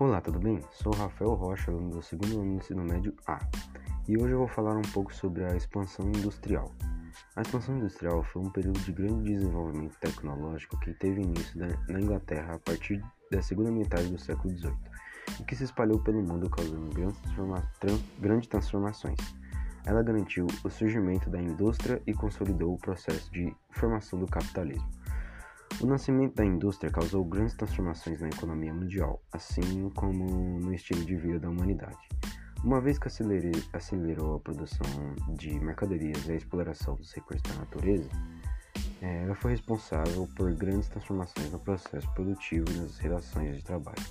Olá, tudo bem? Sou Rafael Rocha, aluno do segundo ano do ensino médio A, e hoje eu vou falar um pouco sobre a expansão industrial. A expansão industrial foi um período de grande desenvolvimento tecnológico que teve início na Inglaterra a partir da segunda metade do século XVIII e que se espalhou pelo mundo causando grandes, grandes transformações. Ela garantiu o surgimento da indústria e consolidou o processo de formação do capitalismo. O nascimento da indústria causou grandes transformações na economia mundial, assim como no estilo de vida da humanidade. Uma vez que acelerou a produção de mercadorias e a exploração dos recursos da natureza, é, ela foi responsável por grandes transformações no processo produtivo e nas relações de trabalho.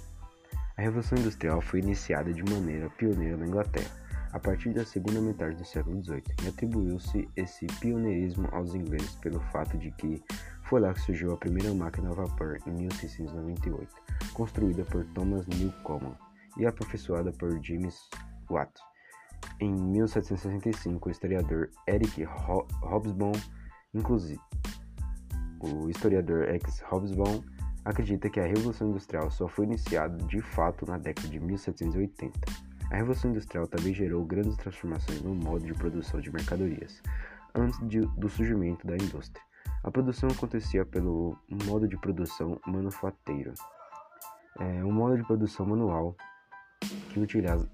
A Revolução Industrial foi iniciada de maneira pioneira na Inglaterra, a partir da segunda metade do século XVIII, e atribuiu-se esse pioneirismo aos ingleses pelo fato de que foi lá que surgiu a primeira máquina a vapor em 1698, construída por Thomas Newcomen e aperfeiçoada por James Watt. Em 1765, o historiador Eric Hobsbawm, inclusive, o historiador Eric Hobsbawm acredita que a Revolução Industrial só foi iniciada de fato na década de 1780. A Revolução Industrial também gerou grandes transformações no modo de produção de mercadorias, antes de, do surgimento da indústria. A produção acontecia pelo modo de produção manufateiro, é, um modo de produção manual que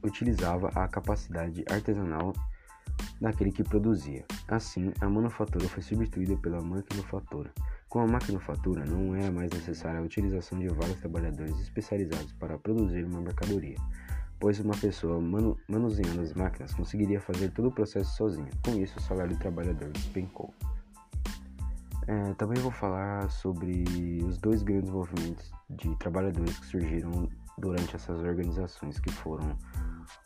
utilizava a capacidade artesanal daquele que produzia. Assim, a manufatura foi substituída pela maquinofatura. Com a maquinofatura, não era mais necessária a utilização de vários trabalhadores especializados para produzir uma mercadoria, pois uma pessoa manu manuseando as máquinas conseguiria fazer todo o processo sozinha. Com isso, o salário do trabalhador despencou. É, também vou falar sobre os dois grandes movimentos de trabalhadores que surgiram durante essas organizações, que foram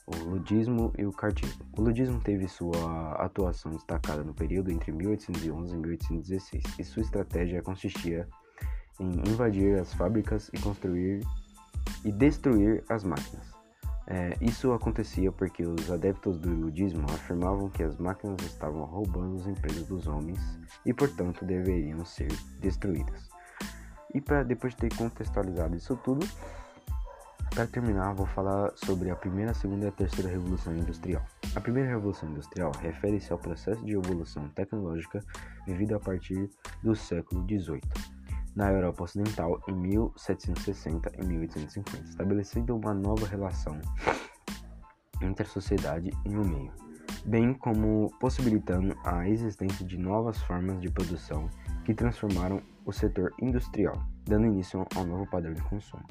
o ludismo e o cartismo. O ludismo teve sua atuação destacada no período entre 1811 e 1816, e sua estratégia consistia em invadir as fábricas e construir e destruir as máquinas. É, isso acontecia porque os adeptos do ludismo afirmavam que as máquinas estavam roubando os empregos dos homens e, portanto, deveriam ser destruídas. E para depois de ter contextualizado isso tudo, para terminar, vou falar sobre a primeira, segunda e a terceira revolução industrial. A primeira revolução industrial refere-se ao processo de evolução tecnológica vivido a partir do século XVIII na Europa Ocidental em 1760 e 1850, estabelecendo uma nova relação entre a sociedade e o meio, bem como possibilitando a existência de novas formas de produção que transformaram o setor industrial, dando início ao novo padrão de consumo.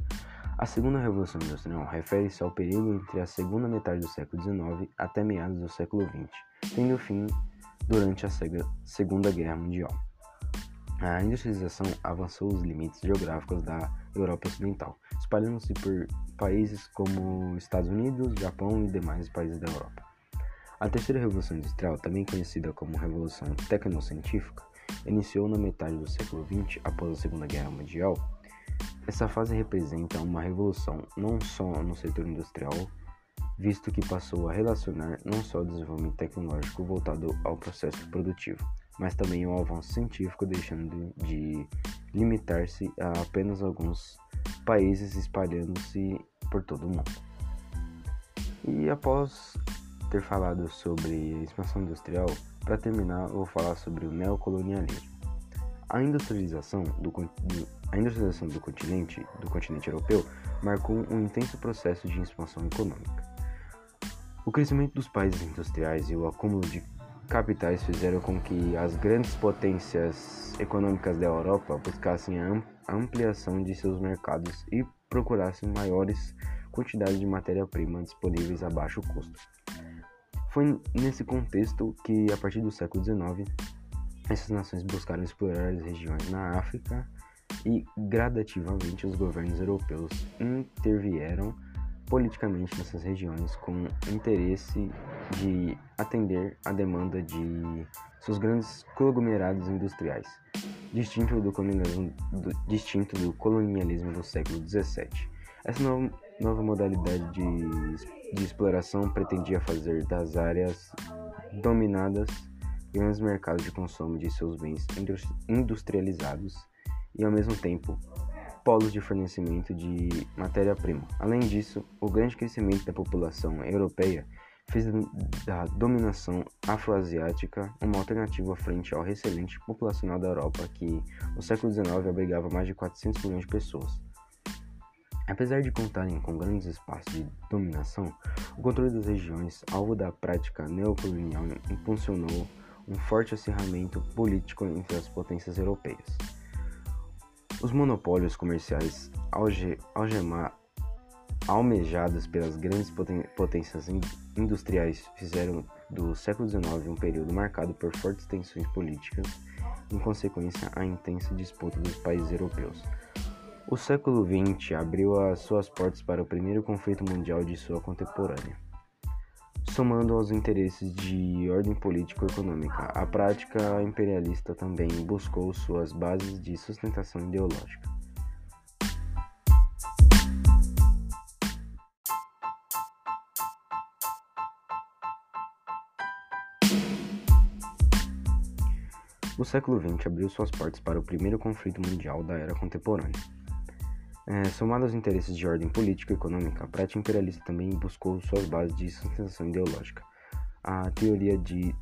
A segunda revolução industrial refere-se ao período entre a segunda metade do século XIX até meados do século XX, tendo fim durante a Segunda Guerra Mundial. A industrialização avançou os limites geográficos da Europa Ocidental, espalhando-se por países como Estados Unidos, Japão e demais países da Europa. A terceira revolução industrial, também conhecida como Revolução Tecnocientífica, iniciou na metade do século XX após a Segunda Guerra Mundial. Essa fase representa uma revolução não só no setor industrial, visto que passou a relacionar não só o desenvolvimento tecnológico voltado ao processo produtivo, mas também o avanço científico, deixando de limitar-se a apenas alguns países, espalhando-se por todo o mundo. E após ter falado sobre expansão industrial, para terminar, vou falar sobre o neocolonialismo. A industrialização do, a industrialização do continente, do continente europeu, marcou um intenso processo de expansão econômica. O crescimento dos países industriais e o acúmulo de capitais fizeram com que as grandes potências econômicas da Europa buscassem a ampliação de seus mercados e procurassem maiores quantidades de matéria-prima disponíveis a baixo custo. Foi nesse contexto que, a partir do século XIX, essas nações buscaram explorar as regiões na África e, gradativamente, os governos europeus intervieram politicamente nessas regiões com interesse de atender a demanda de seus grandes conglomerados industriais, distinto do colonialismo do, distinto do, colonialismo do século XVII. Essa nova, nova modalidade de, de exploração pretendia fazer das áreas dominadas grandes mercados de consumo de seus bens industrializados e, ao mesmo tempo, polos de fornecimento de matéria-prima. Além disso, o grande crescimento da população europeia fez da dominação afroasiática uma alternativa frente ao excelente populacional da Europa, que no século XIX abrigava mais de 400 milhões de pessoas. Apesar de contarem com grandes espaços de dominação, o controle das regiões, alvo da prática neocolonial, impulsionou um forte acirramento político entre as potências europeias. Os monopólios comerciais alge algemar almejadas pelas grandes potências industriais fizeram do século XIX um período marcado por fortes tensões políticas, em consequência à intensa disputa dos países europeus. O século XX abriu as suas portas para o primeiro conflito mundial de sua contemporânea. Somando aos interesses de ordem político-econômica, a prática imperialista também buscou suas bases de sustentação ideológica. O século XX abriu suas portas para o primeiro conflito mundial da era contemporânea. É, somado aos interesses de ordem política e econômica, a prática imperialista também buscou suas bases de sustentação ideológica. A teoria de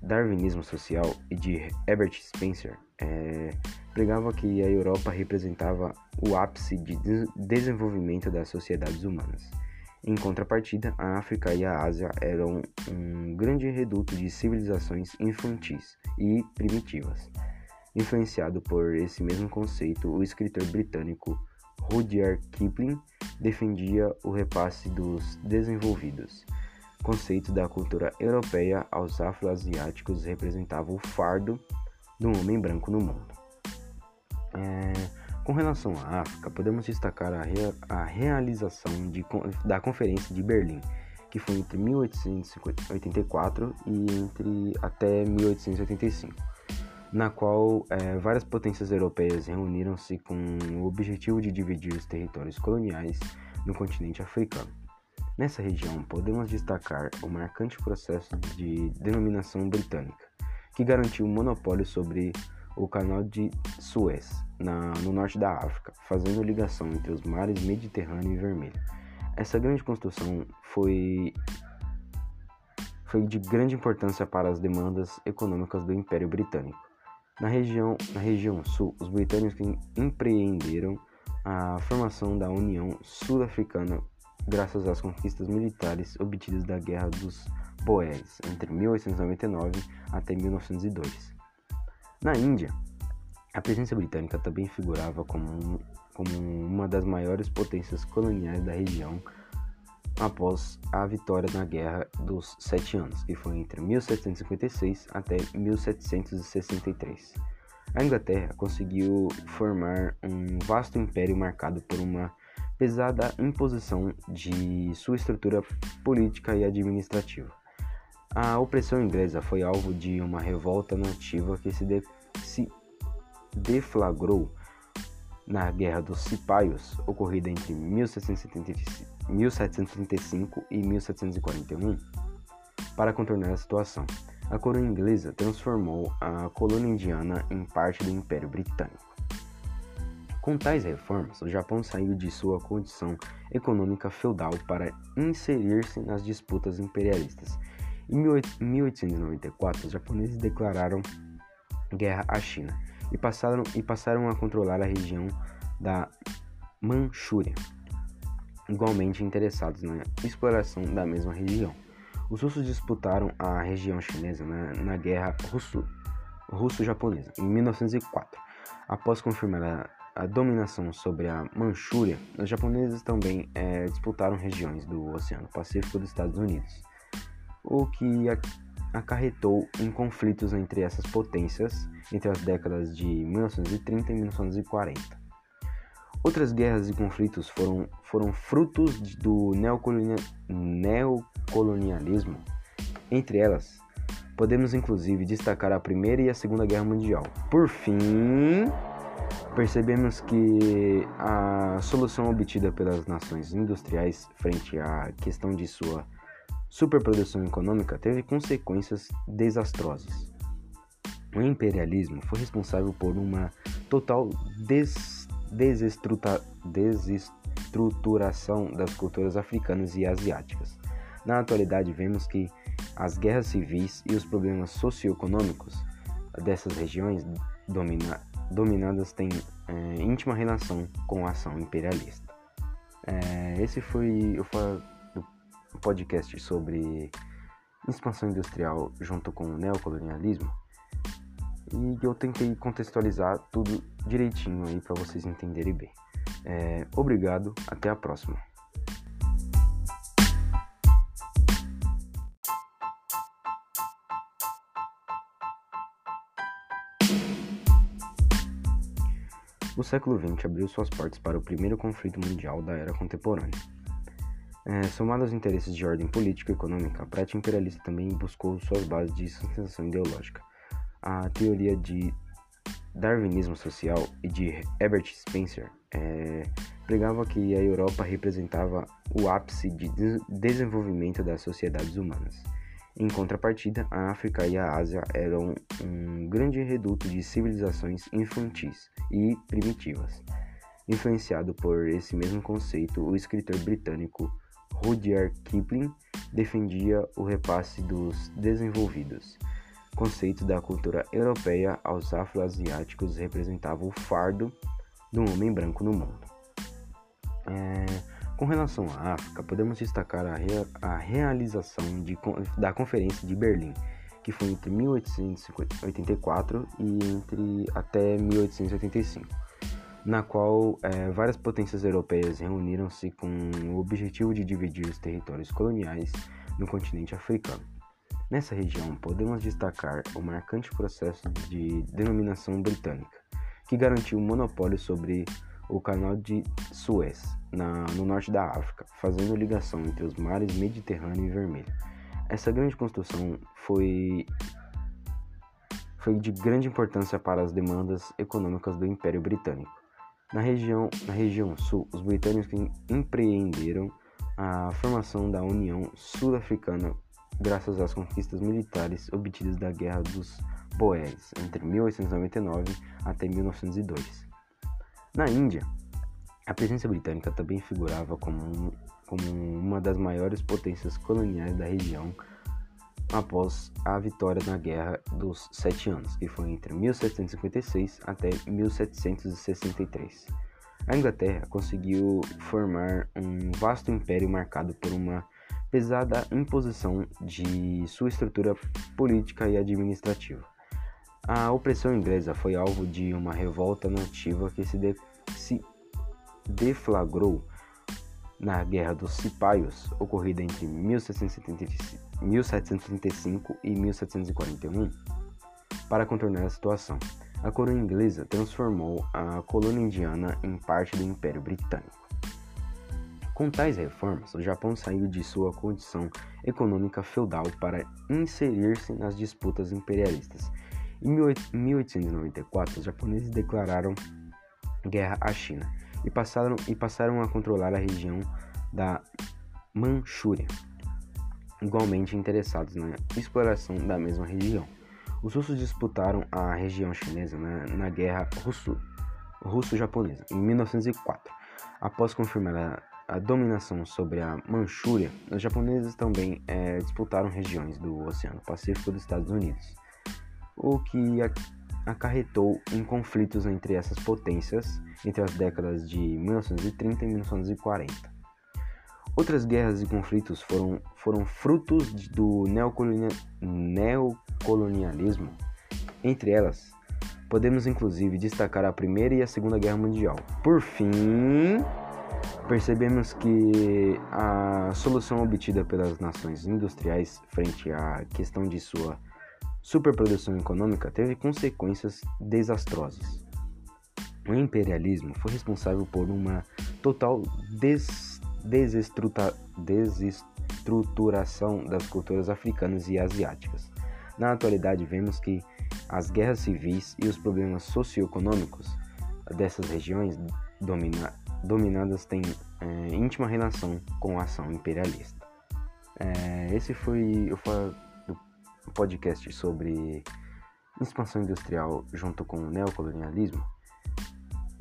darwinismo social e de Herbert Spencer é, pregava que a Europa representava o ápice de desenvolvimento das sociedades humanas. Em contrapartida, a África e a Ásia eram um grande reduto de civilizações infantis e primitivas. Influenciado por esse mesmo conceito, o escritor britânico Rudyard Kipling defendia o repasse dos desenvolvidos. Conceito da cultura europeia aos afroasiáticos representava o fardo do homem branco no mundo. É com relação à África, podemos destacar a, rea a realização de, da Conferência de Berlim, que foi entre 1884 e entre até 1885, na qual é, várias potências europeias reuniram-se com o objetivo de dividir os territórios coloniais no continente africano. Nessa região, podemos destacar o marcante processo de denominação britânica, que garantiu o monopólio sobre o Canal de Suez, na, no norte da África, fazendo ligação entre os mares Mediterrâneo e Vermelho. Essa grande construção foi, foi de grande importância para as demandas econômicas do Império Britânico. Na região, na região sul, os britânicos empreenderam a formação da União Sul-Africana graças às conquistas militares obtidas da Guerra dos Boeres entre 1899 até 1902. Na Índia, a presença britânica também figurava como, um, como uma das maiores potências coloniais da região após a vitória na Guerra dos Sete Anos, que foi entre 1756 até 1763. A Inglaterra conseguiu formar um vasto império marcado por uma pesada imposição de sua estrutura política e administrativa. A opressão inglesa foi alvo de uma revolta nativa que se, de, se deflagrou na Guerra dos Cipaios, ocorrida entre 1735 e 1741. Para contornar a situação, a coroa inglesa transformou a colônia indiana em parte do Império Britânico. Com tais reformas, o Japão saiu de sua condição econômica feudal para inserir-se nas disputas imperialistas em 1894, os japoneses declararam guerra à China e passaram, e passaram a controlar a região da Manchúria, igualmente interessados na exploração da mesma região. Os russos disputaram a região chinesa na, na Guerra Russo-Japonesa em 1904. Após confirmar a, a, dominação sobre a Manchúria, os japoneses também é, disputaram regiões do Oceano Pacífico dos Estados Unidos o que acarretou em conflitos entre essas potências entre as décadas de 1930 e 1940. Outras guerras e conflitos foram, foram frutos do neocolonia, neocolonialismo. Entre elas, podemos inclusive destacar a Primeira e a Segunda Guerra Mundial. Por fim, percebemos que a solução obtida pelas nações industriais frente à questão de sua superprodução econômica teve consequências desastrosas. O imperialismo foi responsável por uma total desestruturação das culturas africanas e asiáticas. Na atualidade, vemos que as guerras civis e os problemas socioeconômicos dessas regiões domina, dominadas têm é, íntima relação com a ação imperialista. É, esse foi o podcast sobre expansão industrial junto com o neocolonialismo e eu tentei contextualizar tudo direitinho aí para vocês entenderem bem. É, obrigado, até a próxima. O século XX abriu suas portas para o primeiro conflito mundial da era contemporânea. É, somado aos interesses de ordem política e econômica, a prática imperialista também buscou suas bases de sustentação ideológica. A teoria de darwinismo social e de Herbert Spencer é, pregava que a Europa representava o ápice de desenvolvimento das sociedades humanas. Em contrapartida, a África e a Ásia eram um grande reduto de civilizações infantis e primitivas. Influenciado por esse mesmo conceito, o escritor britânico Rudyard Kipling defendia o repasse dos desenvolvidos. Conceito da cultura europeia aos afro-asiáticos representava o fardo do homem branco no mundo. É, com relação à África, podemos destacar a, rea a realização de, da Conferência de Berlim, que foi entre 1884 e entre até 1885, na qual é, várias potências europeias reuniram-se com o objetivo de dividir os territórios coloniais no continente africano. Nessa região, podemos destacar o marcante processo de denominação britânica, que garantiu o monopólio sobre o Canal de Suez, na, no norte da África, fazendo ligação entre os mares Mediterrâneo e Vermelho. Essa grande construção foi, foi de grande importância para as demandas econômicas do Império Britânico. Na região, na região sul, os britânicos empreenderam a formação da União Sul-Africana graças às conquistas militares obtidas da Guerra dos Boers entre 1899 até 1902. Na Índia, a presença britânica também figurava como, como uma das maiores potências coloniais da região após a vitória na Guerra dos Sete Anos, que foi entre 1756 até 1763. A Inglaterra conseguiu formar um vasto império marcado por uma pesada imposição de sua estrutura política e administrativa. A opressão inglesa foi alvo de uma revolta nativa que se, de, se deflagrou na Guerra dos Cipaios, ocorrida entre 1735 e 1741. Para contornar a situação, a coroa inglesa transformou a colônia indiana em parte do Império Britânico. Com tais reformas, o Japão saiu de sua condição econômica feudal para inserir-se nas disputas imperialistas em 1894, os japoneses declararam guerra à China e passaram, e passaram a controlar a região da Manchúria, igualmente interessados na exploração da mesma região. Os russos disputaram a região chinesa na, na Guerra Russo-Japonesa russo em 1904. Após confirmar a, a, dominação sobre a Manchúria, os japoneses também é, disputaram regiões do Oceano Pacífico dos Estados Unidos o que acarretou em conflitos entre essas potências entre as décadas de 1930 e 1940. Outras guerras e conflitos foram, foram frutos do neocolonia, neocolonialismo. Entre elas, podemos inclusive destacar a Primeira e a Segunda Guerra Mundial. Por fim, percebemos que a solução obtida pelas nações industriais frente à questão de sua superprodução econômica teve consequências desastrosas. O imperialismo foi responsável por uma total des desestruturação das culturas africanas e asiáticas. Na atualidade, vemos que as guerras civis e os problemas socioeconômicos dessas regiões domina dominadas têm é, íntima relação com a ação imperialista. É, esse foi o podcast sobre expansão industrial junto com o neocolonialismo.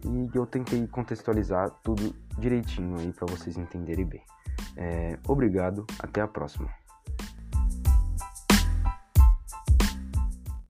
E eu tentei contextualizar tudo direitinho aí para vocês entenderem bem. É, obrigado, até a próxima.